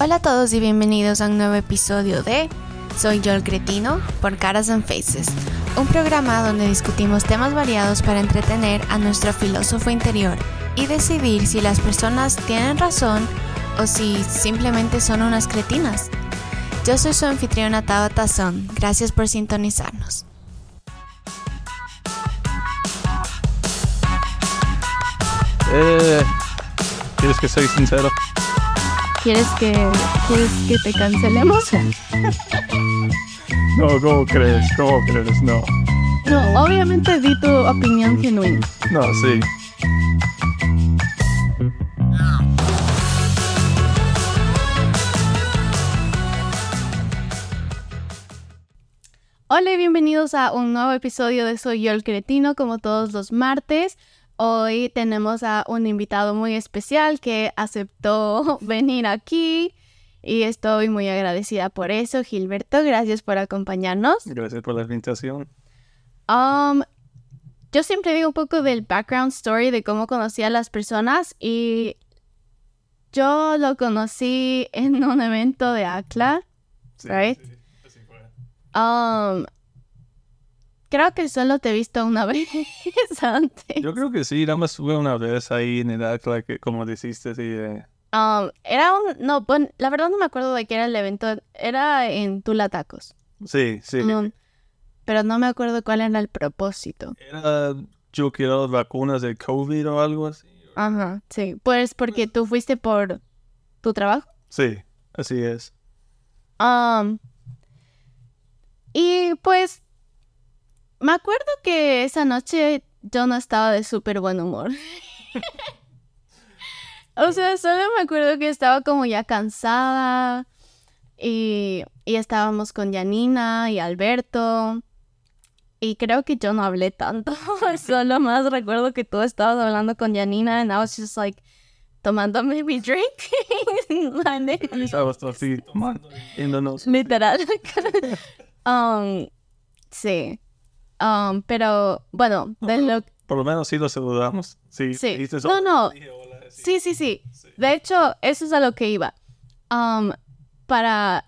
Hola a todos y bienvenidos a un nuevo episodio de Soy yo el cretino por Caras and Faces, un programa donde discutimos temas variados para entretener a nuestro filósofo interior y decidir si las personas tienen razón o si simplemente son unas cretinas. Yo soy su anfitriona Tao Tazón, gracias por sintonizarnos. Eh, ¿Quieres que soy sincero? ¿Quieres que, ¿Quieres que te cancelemos? No, ¿cómo crees? ¿Cómo crees? No. No, obviamente di tu opinión genuina. No, sí. Hola y bienvenidos a un nuevo episodio de Soy yo el cretino, como todos los martes. Hoy tenemos a un invitado muy especial que aceptó venir aquí y estoy muy agradecida por eso. Gilberto, gracias por acompañarnos. Gracias por la invitación. Um, yo siempre digo un poco del background story de cómo conocí a las personas y yo lo conocí en un evento de ACLA, Sí, Right. sí. Um, creo que solo te he visto una vez antes. Yo creo que sí, nada más fue una vez ahí en el acla que, como dijiste, sí. eh, Um, era un... No, bueno, la verdad no me acuerdo de qué era el evento. Era en Tula Tacos. Sí, sí. Pero no me acuerdo cuál era el propósito. Era, yo quiero vacunas de COVID o algo así. Ajá, sí. Pues porque tú fuiste por tu trabajo. Sí, así es. Um, y pues me acuerdo que esa noche yo no estaba de súper buen humor. o sea, solo me acuerdo que estaba como ya cansada y, y estábamos con Janina y Alberto. Y creo que yo no hablé tanto, solo más recuerdo que tú estabas hablando con Janina and I was just like tomándome mi drink. Estábamos así tomando, yéndonos. Literal. Um, sí. Um, pero bueno, de lo Por lo menos sí lo saludamos. Sí, Sí. No, no. Dije hola, sí. sí, sí, sí. De hecho, eso es a lo que iba. Um, para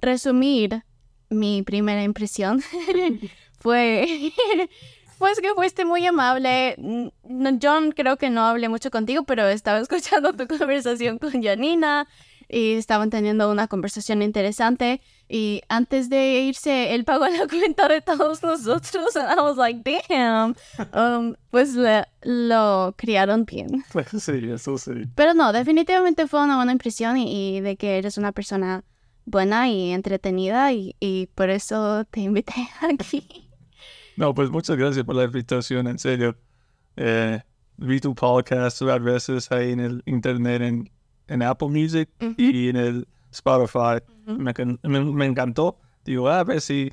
resumir mi primera impresión fue pues que fuiste muy amable. No- Yo creo que no hablé mucho contigo, pero estaba escuchando tu conversación con Janina y estaban teniendo una conversación interesante. Y antes de irse, él pagó la cuenta de todos nosotros. And I was like, damn. Um, pues le- lo criaron bien. Sí, eso sí. Pero no, definitivamente fue una buena impresión y, y de que eres una persona buena y entretenida y, y por eso te invité aquí. No, pues muchas gracias por la invitación, en serio. Eh, vi tu podcast varias veces ahí en el internet, en, en Apple Music y en el Spotify. me, me, me encantó. Digo, "Ah, a ver si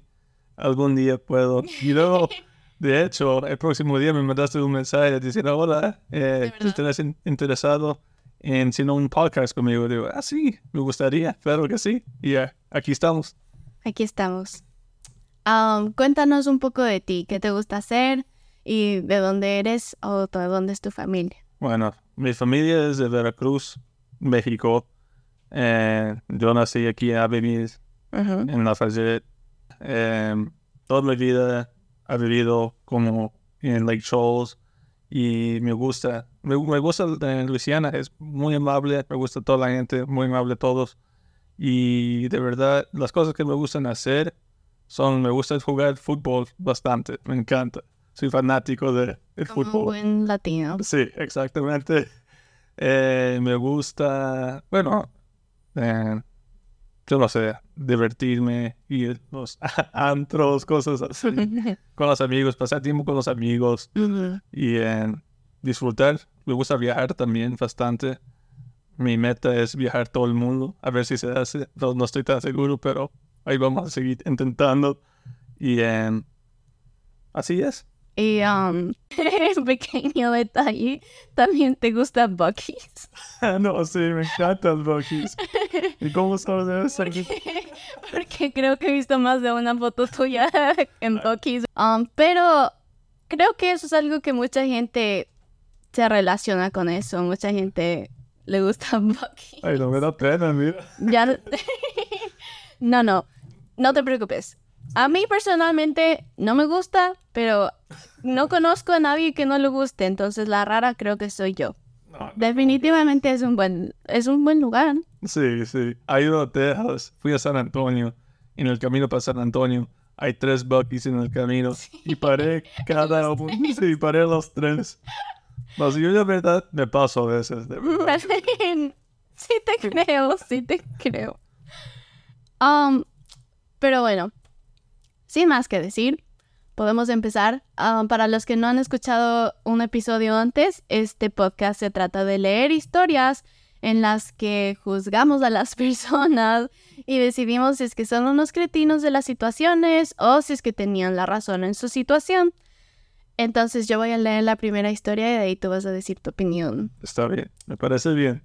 algún día puedo. Y luego, de hecho, el próximo día me mandaste un mensaje diciendo, hola, eh, verdad? ¿estás in- interesado en un podcast conmigo? Digo, ah, sí, me gustaría, claro que sí. Y eh, aquí estamos. Aquí estamos. Um, cuéntanos un poco de ti, qué te gusta hacer y de dónde eres o de dónde es tu familia. Bueno, mi familia es de Veracruz, México. Eh, yo nací aquí en Avenida, en Lafayette. Eh, toda mi vida he vivido como en Lake Charles y me gusta, me, me gusta en Luisiana, es muy amable, me gusta toda la gente, muy amable todos. Y de verdad, las cosas que me gustan hacer son, me gusta jugar fútbol bastante, me encanta. Soy fanático de, del Como un fútbol. buen latino. Sí, exactamente. Eh, me gusta, bueno, eh, yo no sé, divertirme, ir a los antros, cosas así, con los amigos, pasar tiempo con los amigos y eh, disfrutar. Me gusta viajar también bastante. Mi meta es viajar todo el mundo, a ver si se hace. No, no estoy tan seguro, pero ahí vamos a seguir intentando. Y eh, así es. Y um, pequeño detalle, también te gusta Bucky's. no, sí, me encantan Bucky's. ¿Y cómo sabes eso? Porque creo que he visto más de una foto tuya en Bucky's. Um, pero creo que eso es algo que mucha gente se relaciona con eso. Mucha gente le gusta Bucky's. Ay, no me da pena, mira. Ya... no, no, no te preocupes. A mí personalmente no me gusta, pero no conozco a nadie que no le guste, entonces la rara creo que soy yo. Definitivamente es un buen es un buen lugar. Sí, sí. Hay ido a Texas, fui a San Antonio. En el camino para San Antonio hay tres Bucky's en el camino y paré cada uno. Sí, paré los tres. Mas yo de verdad me paso a veces. sí te creo, sí te creo. Um, pero bueno, sin más que decir, podemos empezar. Ah, para los que no han escuchado un episodio antes, este podcast se trata de leer historias en las que juzgamos a las personas y decidimos si es que son unos cretinos de las situaciones o si es que tenían la razón en su situación. Entonces yo voy a leer la primera historia y de ahí tú vas a decir tu opinión. Está bien, me parece bien.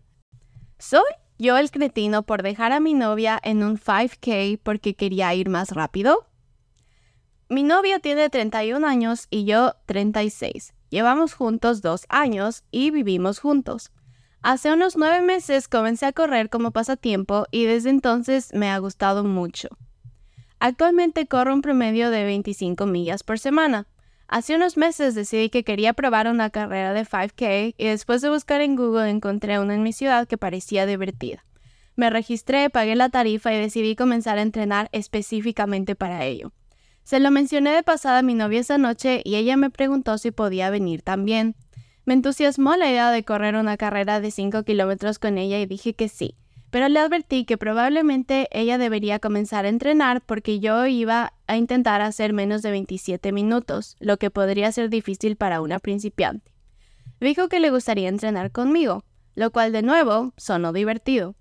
Soy yo el cretino por dejar a mi novia en un 5K porque quería ir más rápido. Mi novio tiene 31 años y yo 36. Llevamos juntos dos años y vivimos juntos. Hace unos nueve meses comencé a correr como pasatiempo y desde entonces me ha gustado mucho. Actualmente corro un promedio de 25 millas por semana. Hace unos meses decidí que quería probar una carrera de 5K y después de buscar en Google encontré una en mi ciudad que parecía divertida. Me registré, pagué la tarifa y decidí comenzar a entrenar específicamente para ello. Se lo mencioné de pasada a mi novia esa noche y ella me preguntó si podía venir también. Me entusiasmó la idea de correr una carrera de 5 kilómetros con ella y dije que sí, pero le advertí que probablemente ella debería comenzar a entrenar porque yo iba a intentar hacer menos de 27 minutos, lo que podría ser difícil para una principiante. Dijo que le gustaría entrenar conmigo, lo cual de nuevo sonó divertido.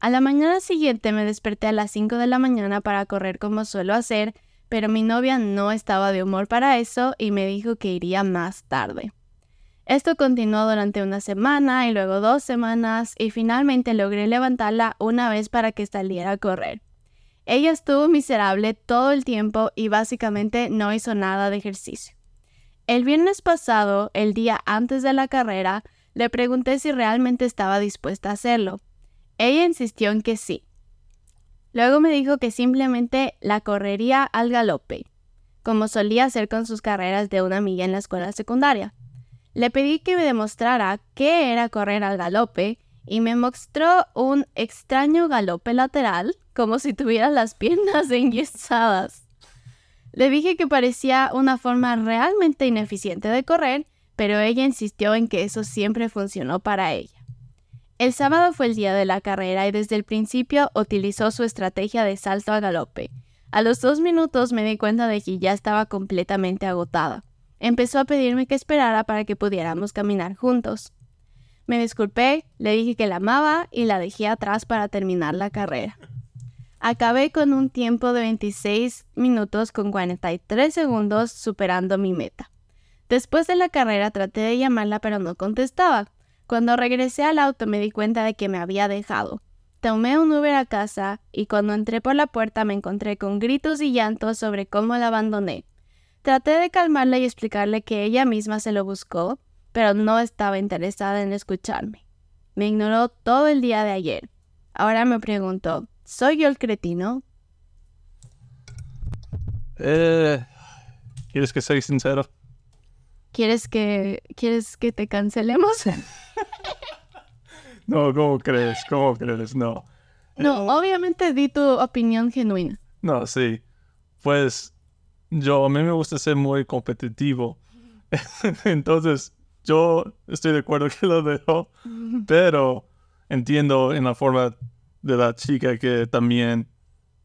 A la mañana siguiente me desperté a las 5 de la mañana para correr como suelo hacer pero mi novia no estaba de humor para eso y me dijo que iría más tarde. Esto continuó durante una semana y luego dos semanas y finalmente logré levantarla una vez para que saliera a correr. Ella estuvo miserable todo el tiempo y básicamente no hizo nada de ejercicio. El viernes pasado, el día antes de la carrera, le pregunté si realmente estaba dispuesta a hacerlo. Ella insistió en que sí, Luego me dijo que simplemente la correría al galope, como solía hacer con sus carreras de una milla en la escuela secundaria. Le pedí que me demostrara qué era correr al galope y me mostró un extraño galope lateral, como si tuviera las piernas enyesadas. Le dije que parecía una forma realmente ineficiente de correr, pero ella insistió en que eso siempre funcionó para ella. El sábado fue el día de la carrera y desde el principio utilizó su estrategia de salto a galope. A los dos minutos me di cuenta de que ya estaba completamente agotada. Empezó a pedirme que esperara para que pudiéramos caminar juntos. Me disculpé, le dije que la amaba y la dejé atrás para terminar la carrera. Acabé con un tiempo de 26 minutos con 43 segundos superando mi meta. Después de la carrera traté de llamarla pero no contestaba. Cuando regresé al auto me di cuenta de que me había dejado. Tomé un Uber a casa y cuando entré por la puerta me encontré con gritos y llantos sobre cómo la abandoné. Traté de calmarla y explicarle que ella misma se lo buscó, pero no estaba interesada en escucharme. Me ignoró todo el día de ayer. Ahora me preguntó, ¿soy yo el cretino? Eh, ¿Quieres que sea sincero? ¿Quieres que, ¿Quieres que te cancelemos? no, ¿cómo crees? ¿Cómo crees? No. No, obviamente di tu opinión genuina. No, sí. Pues yo, a mí me gusta ser muy competitivo. Entonces, yo estoy de acuerdo que lo dejo, pero entiendo en la forma de la chica que también,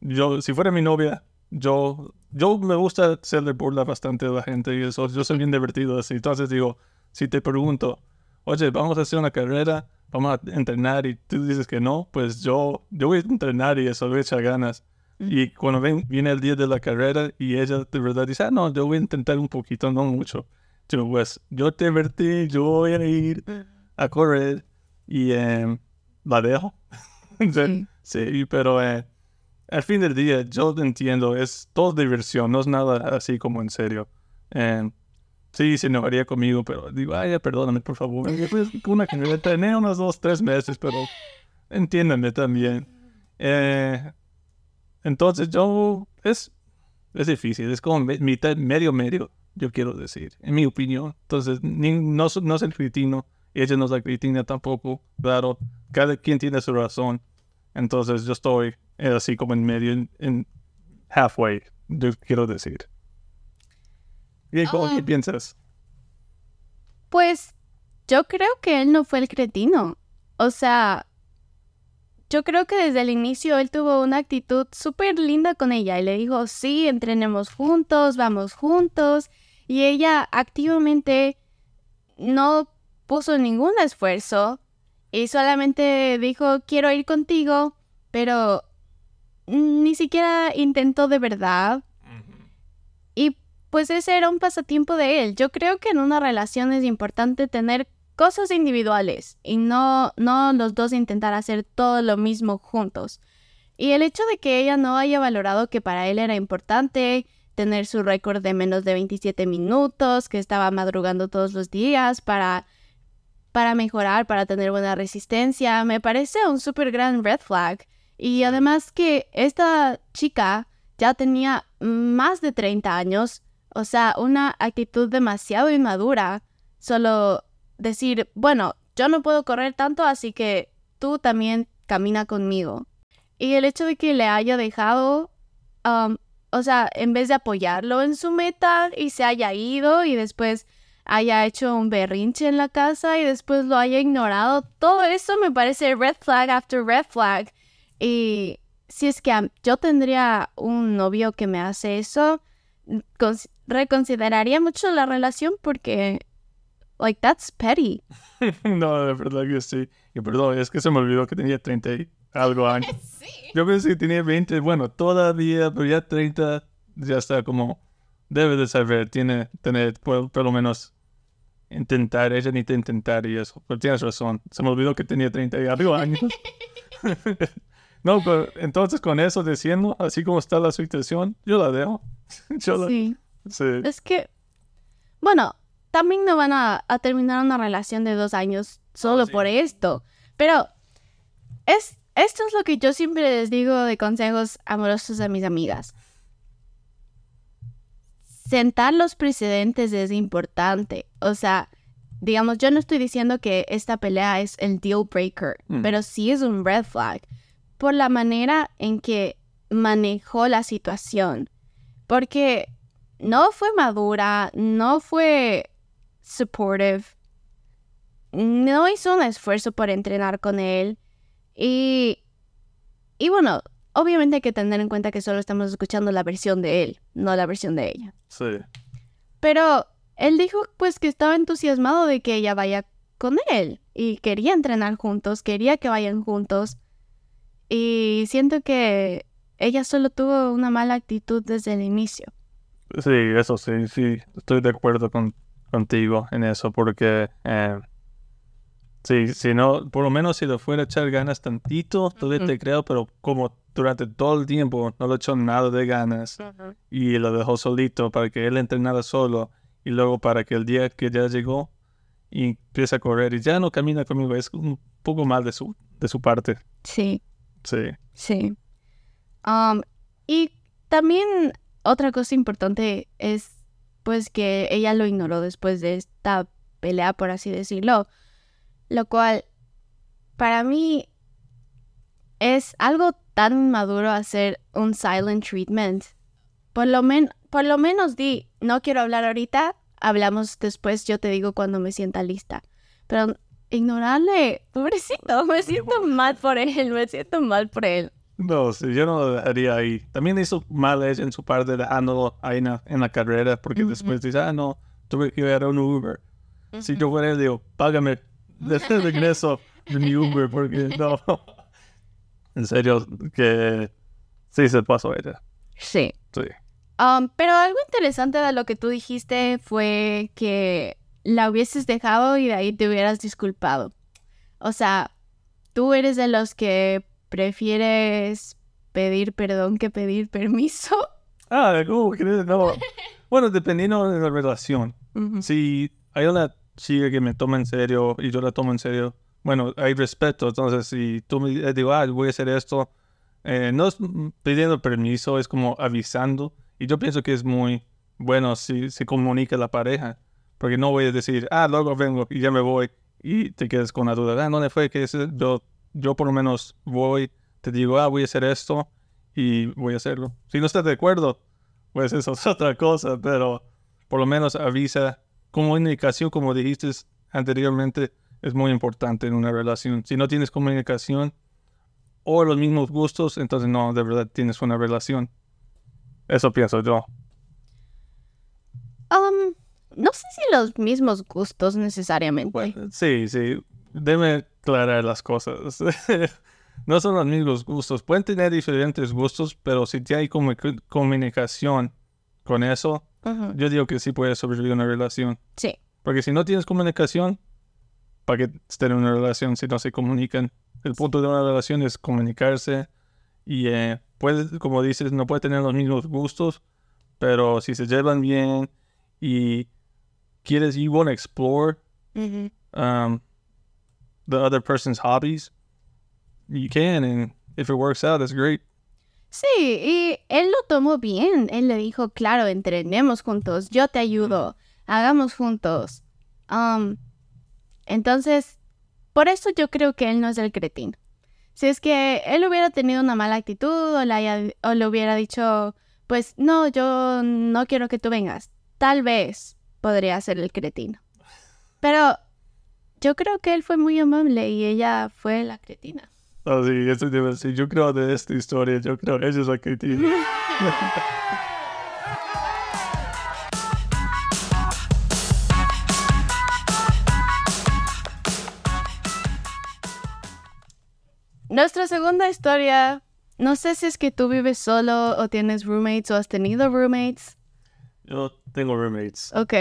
yo, si fuera mi novia, yo yo me gusta hacerle burla bastante a la gente y eso, yo soy bien divertido así. Entonces digo, si te pregunto, oye, vamos a hacer una carrera, vamos a entrenar y tú dices que no, pues yo, yo voy a entrenar y eso, voy a echar ganas. Y cuando ven, viene el día de la carrera y ella de verdad dice, ah, no, yo voy a intentar un poquito, no mucho. Yo, pues, yo te vertí, yo voy a ir a correr y eh, la dejo. sí. pero eh, al fin del día, yo entiendo, es todo diversión, no es nada así como en serio. Eh, sí, se enojaría conmigo, pero digo, ay, perdóname, por favor. Una carrera, tenía unos dos, tres meses, pero entiéndame también. Eh, entonces yo, es, es difícil, es como mitad, medio, medio, yo quiero decir, en mi opinión. Entonces, no, no es el critino, ella no es la critina tampoco, claro, cada quien tiene su razón. Entonces yo estoy así como en medio, en, halfway, yo quiero decir. ¿Y cómo qué ah. piensas? Pues yo creo que él no fue el cretino. O sea, yo creo que desde el inicio él tuvo una actitud súper linda con ella y le dijo, sí, entrenemos juntos, vamos juntos. Y ella activamente no puso ningún esfuerzo y solamente dijo, quiero ir contigo, pero ni siquiera intentó de verdad. Pues ese era un pasatiempo de él. Yo creo que en una relación es importante tener cosas individuales y no, no los dos intentar hacer todo lo mismo juntos. Y el hecho de que ella no haya valorado que para él era importante tener su récord de menos de 27 minutos, que estaba madrugando todos los días para, para mejorar, para tener buena resistencia, me parece un súper gran red flag. Y además que esta chica ya tenía más de 30 años, o sea, una actitud demasiado inmadura, solo decir, bueno, yo no puedo correr tanto, así que tú también camina conmigo. Y el hecho de que le haya dejado, um, o sea, en vez de apoyarlo en su meta y se haya ido y después haya hecho un berrinche en la casa y después lo haya ignorado, todo eso me parece red flag after red flag. Y si es que yo tendría un novio que me hace eso, reconsideraría mucho la relación porque Like, that's petty. no, de verdad que sí. Y perdón, es que se me olvidó que tenía 30 y algo años. sí. Yo pensé que tenía 20, bueno, todavía, pero ya 30, ya está como, debe de saber, tiene, tener, por, lo menos intentar, ella necesita intentar y eso. Pero tienes razón, se me olvidó que tenía 30 y algo años. no, pero entonces con eso diciendo, así como está la situación, yo la dejo. yo sí. Sí. Es que, bueno, también no van a, terminar una relación de dos años solo por esto. Pero es, esto es lo que yo siempre les digo de consejos amorosos a mis amigas. Sentar los precedentes es importante. O sea, digamos, yo no estoy diciendo que esta pelea es el deal breaker, mm. pero sí es un red flag por la manera en que manejó la situación. Porque no fue madura, no fue supportive. No hizo un esfuerzo por entrenar con él. Y, y bueno, obviamente hay que tener en cuenta que solo estamos escuchando la versión de él, no la versión de ella. Sí. Pero él dijo pues que estaba entusiasmado de que ella vaya con él y quería entrenar juntos, quería que vayan juntos. Y siento que ella solo tuvo una mala actitud desde el inicio. Sí, eso sí, sí, estoy de acuerdo con, contigo en eso, porque eh, sí, si no, por lo menos si lo fuera a echar ganas tantito, todavía te creo, pero como durante todo el tiempo no le echó nada de ganas y lo dejó solito para que él entrenara solo y luego para que el día que ya llegó y empieza a correr y ya no camina conmigo, es un poco mal de su, de su parte. Sí. Sí. Sí. Um, y también otra cosa importante es pues que ella lo ignoró después de esta pelea, por así decirlo. Lo cual, para mí, es algo tan maduro hacer un silent treatment. Por lo, por lo menos di, no quiero hablar ahorita, hablamos después, yo te digo cuando me sienta lista. Pero ignorarle, pobrecito, me siento mal por él, me siento mal por él. No, sí, yo no lo dejaría ahí. También hizo mal en su parte dejándolo ahí en la, carrera, porque después dice, ah, no, tuve que ir a un Uber. Si yo fuera, digo, págame de regreso de mi Uber, porque no. en serio, que Sí, se pasó ella. Sí. Sí. Um, pero algo interesante de lo que tú dijiste fue que la hubieses dejado y de ahí te hubieras disculpado. O sea, tú eres de los que prefieres pedir perdón que pedir permiso. Ah, ¿cómo crees? No. Bueno, dependiendo de la relación. Si hay una chica que me toma en serio y yo la tomo en serio, bueno, hay respeto. Entonces, si tú me dices, ah, voy a hacer esto, eh, no es pidiendo permiso, es como avisando. Y yo pienso que es muy bueno si se comunica la pareja. Porque no voy a decir, ah, luego vengo y ya me voy. Y te quedas con la duda, ah, ¿dónde fue que yo, yo por lo menos voy, te digo, ah, voy a hacer esto y voy a hacerlo. Si no estás de acuerdo, pues eso es otra cosa, pero por lo menos avisa. Comunicación, como dijiste anteriormente, es muy importante en una relación. Si no tienes comunicación o los mismos gustos, entonces no, de verdad tienes una relación. Eso pienso yo. Um, no sé si los mismos gustos necesariamente. sí, sí. Debe aclarar las cosas. no son los mismos gustos. Pueden tener diferentes gustos, pero si hay comunicación con eso, yo digo que sí puede sobrevivir una relación. Sí. Porque si no tienes comunicación, ¿para qué estar en una relación si no se comunican? El punto de una relación es comunicarse y eh, puede, como dices, no puede tener los mismos gustos, pero si se llevan bien y quieres, you want to explore um, the other person's hobbies, you can, and if it works out, that's great. Sí, y él lo tomó bien. Él le dijo, claro, entrenemos juntos, yo te ayudo, hagamos juntos. Um, entonces, por eso yo creo que él no es el cretín. Si es que él hubiera tenido una mala actitud o, o le hubiera dicho, pues no, yo no quiero que tú vengas, tal vez podría ser el cretino. Pero yo creo que él fue muy amable y ella fue la cretina. Oh, sí, eso debe decir. Yo creo de esta historia, yo creo que ella es la cretina. Nuestra segunda historia, no sé si es que tú vives solo o tienes roommates o has tenido roommates. Yo tengo roommates. Ok,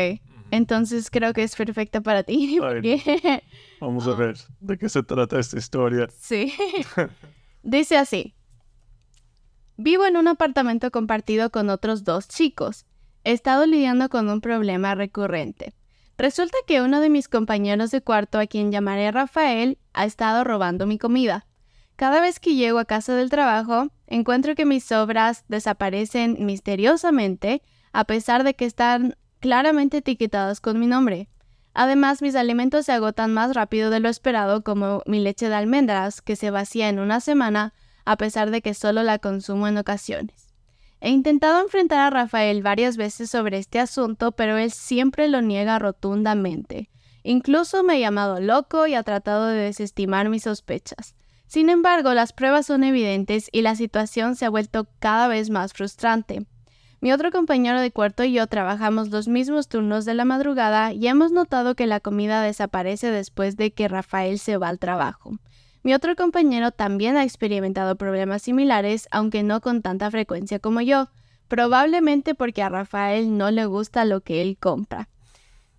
entonces creo que es perfecta para ti. Vamos a ver de qué se trata esta historia. Sí. Dice así. Vivo en un apartamento compartido con otros dos chicos. He estado lidiando con un problema recurrente. Resulta que uno de mis compañeros de cuarto, a quien llamaré Rafael, ha estado robando mi comida. Cada vez que llego a casa del trabajo, encuentro que mis sobras desaparecen misteriosamente, a pesar de que están claramente etiquetadas con mi nombre. Además, mis alimentos se agotan más rápido de lo esperado, como mi leche de almendras, que se vacía en una semana, a pesar de que solo la consumo en ocasiones. He intentado enfrentar a Rafael varias veces sobre este asunto, pero él siempre lo niega rotundamente. Incluso me ha llamado loco y ha tratado de desestimar mis sospechas. Sin embargo, las pruebas son evidentes y la situación se ha vuelto cada vez más frustrante. Mi otro compañero de cuarto y yo trabajamos los mismos turnos de la madrugada y hemos notado que la comida desaparece después de que Rafael se va al trabajo. Mi otro compañero también ha experimentado problemas similares, aunque no con tanta frecuencia como yo, probablemente porque a Rafael no le gusta lo que él compra.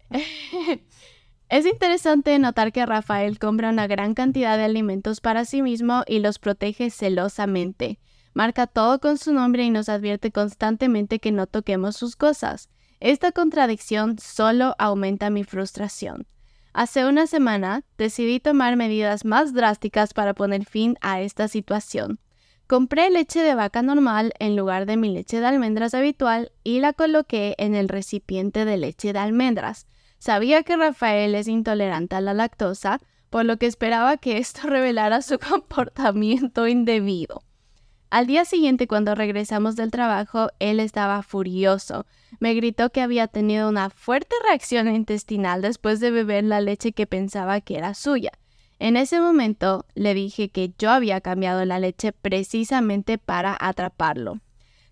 es interesante notar que Rafael compra una gran cantidad de alimentos para sí mismo y los protege celosamente. Marca todo con su nombre y nos advierte constantemente que no toquemos sus cosas. Esta contradicción solo aumenta mi frustración. Hace una semana decidí tomar medidas más drásticas para poner fin a esta situación. Compré leche de vaca normal en lugar de mi leche de almendras habitual y la coloqué en el recipiente de leche de almendras. Sabía que Rafael es intolerante a la lactosa, por lo que esperaba que esto revelara su comportamiento indebido. Al día siguiente, cuando regresamos del trabajo, él estaba furioso. Me gritó que había tenido una fuerte reacción intestinal después de beber la leche que pensaba que era suya. En ese momento le dije que yo había cambiado la leche precisamente para atraparlo.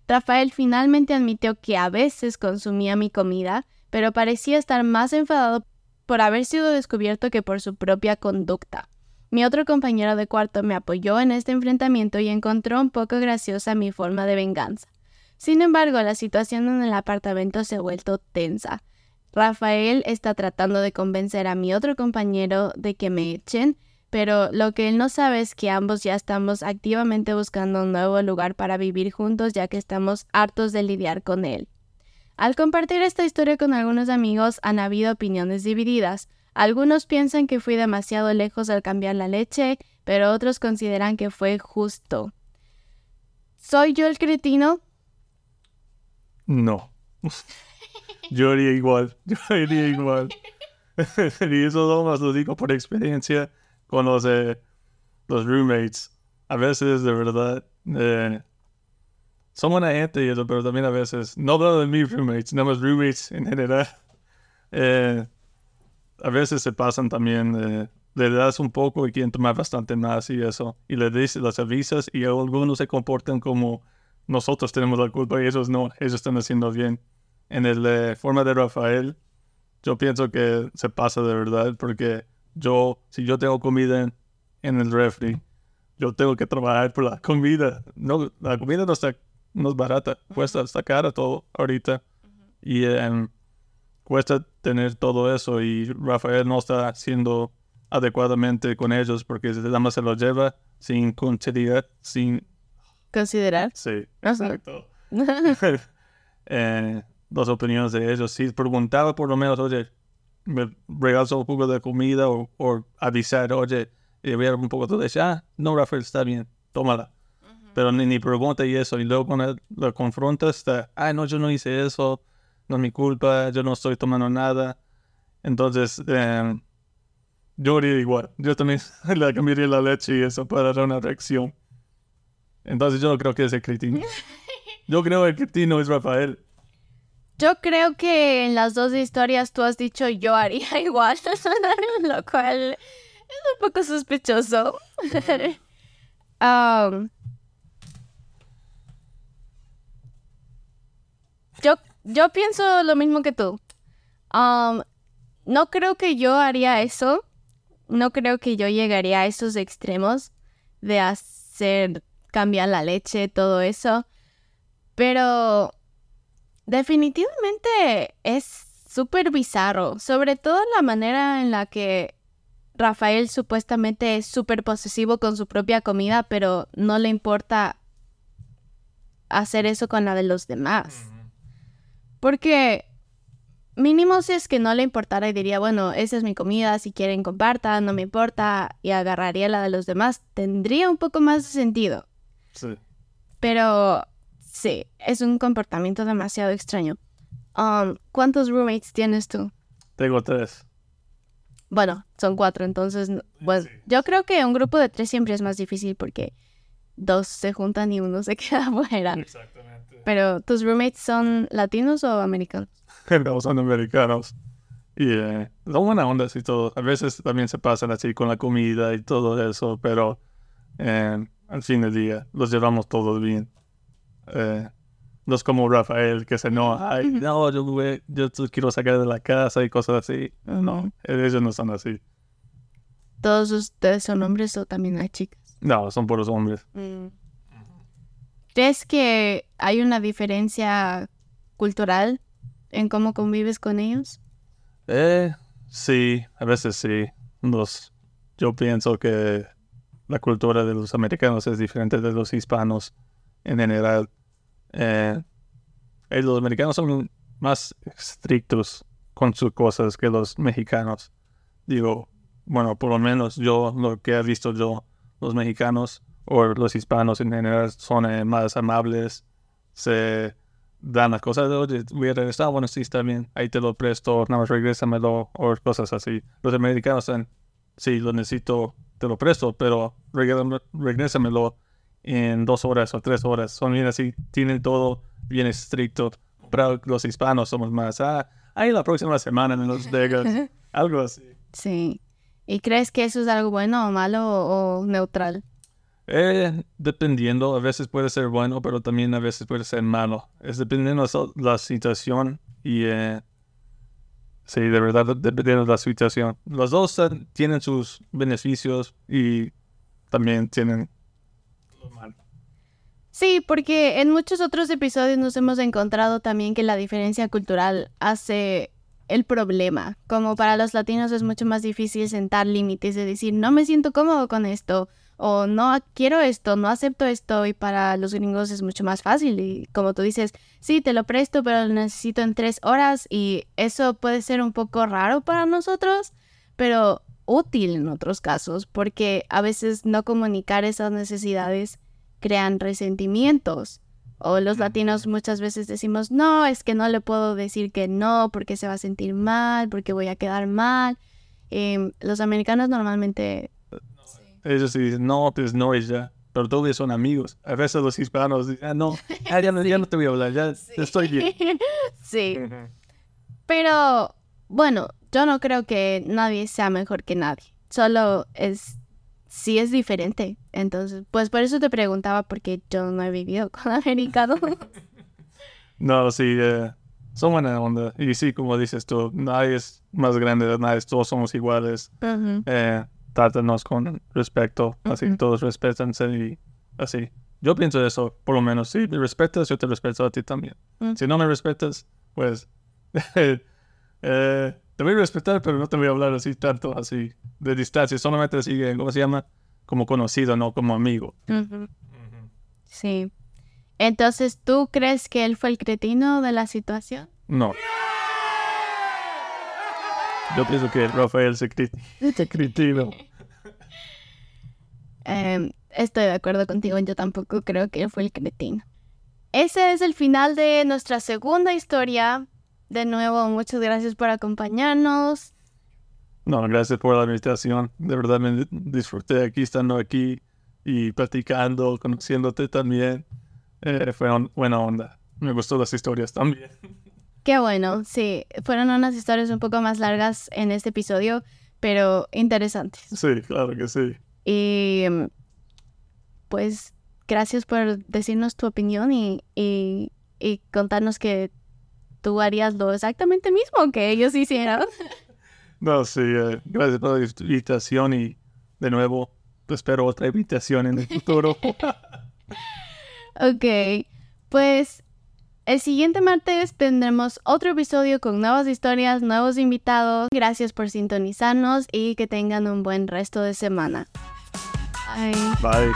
Rafael finalmente admitió que a veces consumía mi comida, pero parecía estar más enfadado por haber sido descubierto que por su propia conducta. Mi otro compañero de cuarto me apoyó en este enfrentamiento y encontró un poco graciosa mi forma de venganza. Sin embargo, la situación en el apartamento se ha vuelto tensa. Rafael está tratando de convencer a mi otro compañero de que me echen, pero lo que él no sabe es que ambos ya estamos activamente buscando un nuevo lugar para vivir juntos ya que estamos hartos de lidiar con él. Al compartir esta historia con algunos amigos han habido opiniones divididas. Algunos piensan que fui demasiado lejos al cambiar la leche, pero otros consideran que fue justo. ¿Soy yo el cretino? No. yo haría igual. Yo haría igual. y eso más lo digo por experiencia con los, eh, los roommates. A veces, de verdad, eh, son buena gente y eso, pero también a veces, no hablo de mis roommates, nada más roommates en general. Eh, a veces se pasan también, eh, le das un poco y quieren tomar bastante más y eso. Y le dices, las avisas y algunos se comportan como nosotros tenemos la culpa y ellos no, ellos están haciendo bien. En la forma de Rafael, yo pienso que se pasa de verdad porque yo, si yo tengo comida en, el refri, yo tengo que trabajar por la comida. No, la comida no está no es barata, cuesta, está cara todo ahorita. Y em, cuesta tener todo eso y Rafael no está haciendo adecuadamente con ellos porque nada más se lo lleva sin considerar, sin... ¿Considerar? Sí, exacto. eh, las opiniones de ellos. Si preguntaba por lo menos, oye, me regalas un poco de comida o, avisar, oye, ver un poco eso. Ah, no, Rafael, está bien, tómala. Pero ni, ni pregunta y eso. Y luego cuando lo confrontas, está, ay, no, yo no hice eso, no es mi culpa, yo no estoy tomando nada. Entonces, eh, yo haría igual. Yo también le cambiaría la leche y eso para dar una reacción. Entonces yo no creo que es el cretino. Yo creo que el cretino es Rafael. Yo creo que en las dos historias tú has dicho yo haría igual, lo cual es un poco sospechoso. um, yo, yo pienso lo mismo que tú. Um, no creo que yo haría eso. No creo que yo llegaría a esos extremos de hacer cambiar la leche, todo eso. Pero Definitivamente es súper bizarro, sobre todo la manera en la que Rafael supuestamente es súper posesivo con su propia comida, pero no le importa hacer eso con la de los demás. Porque mínimo si es que no le importara y diría, bueno, esa es mi comida, si quieren compartan, no me importa, y agarraría la de los demás, tendría un poco más de sentido. Sí. Pero Sí, es un comportamiento demasiado extraño. Um, ¿Cuántos roommates tienes tú? Tengo tres. Bueno, son cuatro, entonces, bueno, yo creo que un grupo de tres siempre es más difícil porque dos se juntan y uno se queda afuera. Exactamente. Pero, ¿tus roommates son latinos o americanos? No, son americanos. Y eh, son buenas ondas y todo. A veces también se pasan así con la comida y todo eso, pero eh, al fin del día los llevamos todos bien. Eh, no es como Rafael que se no, ay, no, yo, yo quiero sacar de la casa y cosas así. No, ellos no son así. ¿Todos ustedes son hombres o también hay chicas? No, son puros hombres. Mm. ¿Crees que hay una diferencia cultural en cómo convives con ellos? Eh, sí, a veces sí. Los, yo pienso que la cultura de los americanos es diferente de los hispanos en general. Eh, los americanos son más estrictos con sus cosas que los mexicanos. Digo, bueno, por lo menos yo, lo que he visto yo, los mexicanos o los hispanos en general son eh, más amables, se dan las cosas, oye, voy a regresar, bueno, sí, está bien, ahí te lo presto, nada más regrésamelo, o cosas así. Los americanos dicen, sí, lo necesito, te lo presto, pero regrésamelo en dos horas o tres horas. Son bien así, tienen todo bien estricto. Pero los hispanos somos más, ah, ahí la próxima semana en Los Vegas. algo así. Sí. ¿Y crees que eso es algo bueno o malo o, neutral? Eh, dependiendo, a veces puede ser bueno, pero también a veces puede ser malo. Es dependiendo de la situación y eh, Sí, de verdad, dependiendo de la situación. Los dos tienen sus beneficios y también tienen lo malo. Sí, porque en muchos otros episodios nos hemos encontrado también que la diferencia cultural hace el problema. Como para los latinos es mucho más difícil sentar límites de decir, no me siento cómodo con esto, o no quiero esto, no acepto esto, y para los gringos es mucho más fácil. Y como tú dices, sí, te lo presto, pero lo necesito en tres horas, y eso puede ser un poco raro para nosotros, pero útil en otros casos, porque a veces no comunicar esas necesidades crean resentimientos. O los latinos muchas veces decimos, no, es que no le puedo decir que no porque se va a sentir mal, porque voy a quedar mal. Em, los americanos normalmente... Ellos dicen, no, pues no es ya. Pero todos son amigos. A veces los hispanos dicen, ah, no, ya, no, te voy a hablar, ya estoy bien. sí. Pero, bueno, yo no creo que nadie sea mejor que nadie. Solo es sí es diferente. Entonces, pues por eso te preguntaba, porque yo no he vivido con americanos. no, sí, eh, son buena onda. Y sí, como dices tú, nadie es más grande de nadie, todos somos iguales. Eh, trátanos con respeto, así, todos respetanse y así. Yo pienso eso, por lo menos, si me respetas, yo te respeto a ti también. Si no me respetas, pues eh, te voy a respetar, pero no te voy a hablar así tanto, así, de distancia. Solamente sigue, ¿cómo se llama? Como conocido, no como amigo. Sí. Entonces, ¿tú crees que él fue el cretino de la situación? No. Yo pienso que Rafael se cretino. Em, estoy de acuerdo contigo, yo tampoco creo que él fue el cretino. Ese es el final de nuestra segunda historia de nuevo, muchas gracias por acompañarnos. No, gracias por la invitación. De verdad me disfruté aquí, estando aquí y platicando, conociéndote también. Eh, fue buena onda. Me gustó las historias también. Qué bueno, sí. Fueron unas historias un poco más largas en este episodio, pero interesantes. Sí, claro que sí. Y pues gracias por decirnos tu opinión y, y, y contarnos que tú harías lo exactamente mismo que ellos hicieron. No, sí, eh, gracias por la invitación y de nuevo espero otra invitación en el futuro. ok, pues el siguiente martes tendremos otro episodio con nuevas historias, nuevos invitados. Gracias por sintonizarnos y que tengan un buen resto de semana. Bye. Bye.